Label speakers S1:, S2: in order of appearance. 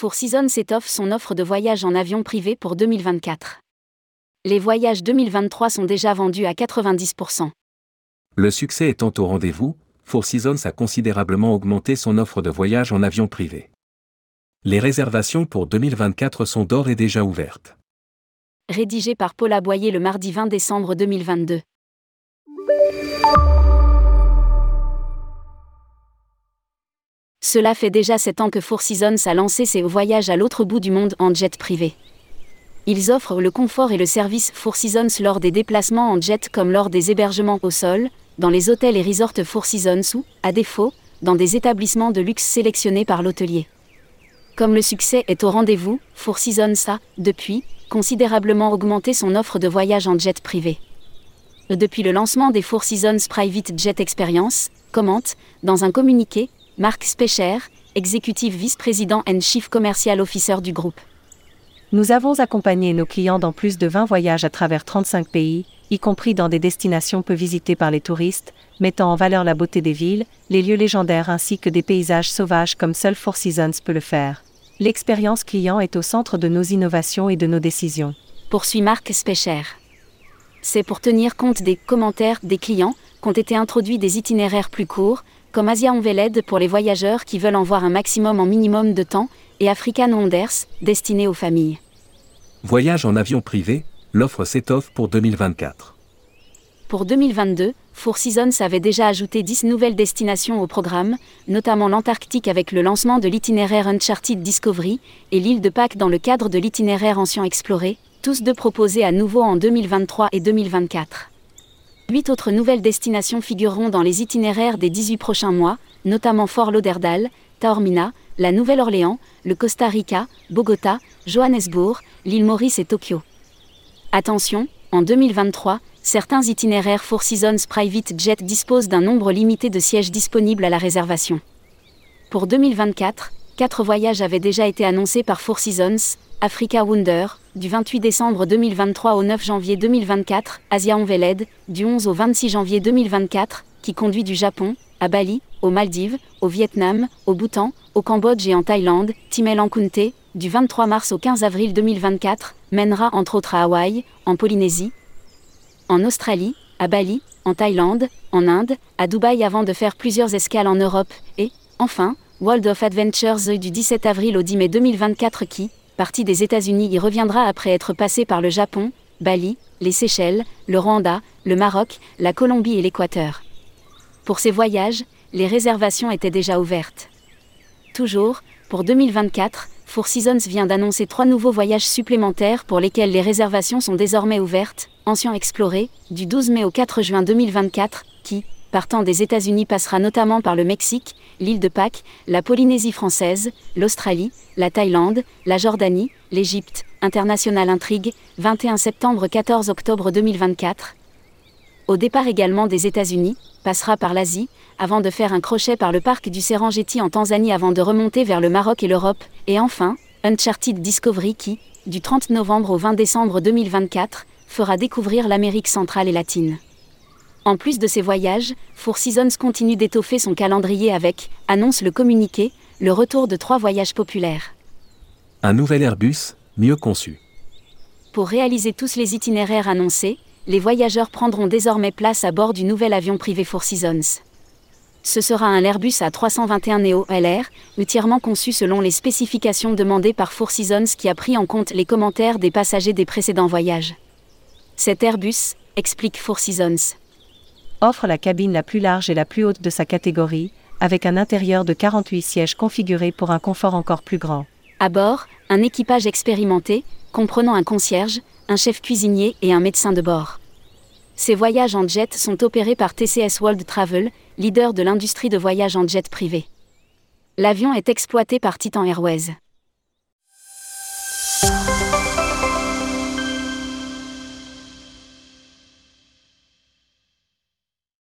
S1: Four Seasons étoffe son offre de voyage en avion privé pour 2024. Les voyages 2023 sont déjà vendus à 90%.
S2: Le succès étant au rendez-vous, Four Seasons a considérablement augmenté son offre de voyage en avion privé. Les réservations pour 2024 sont d'ores et déjà ouvertes.
S1: Rédigé par Paula Boyer le mardi 20 décembre 2022. Cela fait déjà 7 ans que Four Seasons a lancé ses voyages à l'autre bout du monde en jet privé. Ils offrent le confort et le service Four Seasons lors des déplacements en jet comme lors des hébergements au sol, dans les hôtels et resorts Four Seasons ou, à défaut, dans des établissements de luxe sélectionnés par l'hôtelier. Comme le succès est au rendez-vous, Four Seasons a, depuis, considérablement augmenté son offre de voyage en jet privé. Depuis le lancement des Four Seasons Private Jet Experience, commente, dans un communiqué, Marc Specher, exécutif vice-président and chief commercial officer du groupe.
S3: Nous avons accompagné nos clients dans plus de 20 voyages à travers 35 pays, y compris dans des destinations peu visitées par les touristes, mettant en valeur la beauté des villes, les lieux légendaires ainsi que des paysages sauvages comme seul Four Seasons peut le faire. L'expérience client est au centre de nos innovations et de nos décisions.
S1: Poursuit Marc Specher. C'est pour tenir compte des commentaires des clients qu'ont été introduits des itinéraires plus courts, comme Asia Onveled pour les voyageurs qui veulent en voir un maximum en minimum de temps, et African Wonders, destiné aux familles.
S2: Voyage en avion privé, l'offre s'étoffe pour 2024.
S1: Pour 2022, Four Seasons avait déjà ajouté 10 nouvelles destinations au programme, notamment l'Antarctique avec le lancement de l'itinéraire Uncharted Discovery et l'île de Pâques dans le cadre de l'itinéraire Ancien Exploré, tous deux proposés à nouveau en 2023 et 2024. Huit autres nouvelles destinations figureront dans les itinéraires des 18 prochains mois, notamment Fort Lauderdale, Taormina, la Nouvelle-Orléans, le Costa Rica, Bogota, Johannesburg, l'île Maurice et Tokyo. Attention, en 2023, certains itinéraires Four Seasons Private Jet disposent d'un nombre limité de sièges disponibles à la réservation. Pour 2024, quatre voyages avaient déjà été annoncés par Four Seasons, Africa Wonder, du 28 décembre 2023 au 9 janvier 2024, Asia Onveled, du 11 au 26 janvier 2024, qui conduit du Japon, à Bali, aux Maldives, au Vietnam, au Bhoutan, au Cambodge et en Thaïlande, Timel Ankunte, du 23 mars au 15 avril 2024, mènera entre autres à Hawaï, en Polynésie, en Australie, à Bali, en Thaïlande, en Inde, à Dubaï avant de faire plusieurs escales en Europe, et, enfin, World of Adventures du 17 avril au 10 mai 2024 qui, parti des États-Unis, y reviendra après être passé par le Japon, Bali, les Seychelles, le Rwanda, le Maroc, la Colombie et l'Équateur. Pour ces voyages, les réservations étaient déjà ouvertes. Toujours, pour 2024, Four Seasons vient d'annoncer trois nouveaux voyages supplémentaires pour lesquels les réservations sont désormais ouvertes, Ancien Exploré, du 12 mai au 4 juin 2024, qui, partant des États-Unis, passera notamment par le Mexique, l'île de Pâques, la Polynésie française, l'Australie, la Thaïlande, la Jordanie, l'Égypte, International Intrigue, 21 septembre-14 octobre 2024. Au départ également des États-Unis, passera par l'Asie, avant de faire un crochet par le parc du Serengeti en Tanzanie avant de remonter vers le Maroc et l'Europe, et enfin, Uncharted Discovery qui, du 30 novembre au 20 décembre 2024, fera découvrir l'Amérique centrale et latine. En plus de ces voyages, Four Seasons continue d'étoffer son calendrier avec, annonce le communiqué, le retour de trois voyages populaires.
S2: Un nouvel Airbus, mieux conçu.
S1: Pour réaliser tous les itinéraires annoncés, les voyageurs prendront désormais place à bord du nouvel avion privé Four Seasons. Ce sera un Airbus A321 Neo LR, entièrement conçu selon les spécifications demandées par Four Seasons qui a pris en compte les commentaires des passagers des précédents voyages. Cet Airbus, explique Four Seasons,
S3: offre la cabine la plus large et la plus haute de sa catégorie, avec un intérieur de 48 sièges configurés pour un confort encore plus grand.
S1: À bord, un équipage expérimenté, comprenant un concierge, un chef cuisinier et un médecin de bord. Ces voyages en jet sont opérés par TCS World Travel, leader de l'industrie de voyage en jet privé. L'avion est exploité par Titan Airways.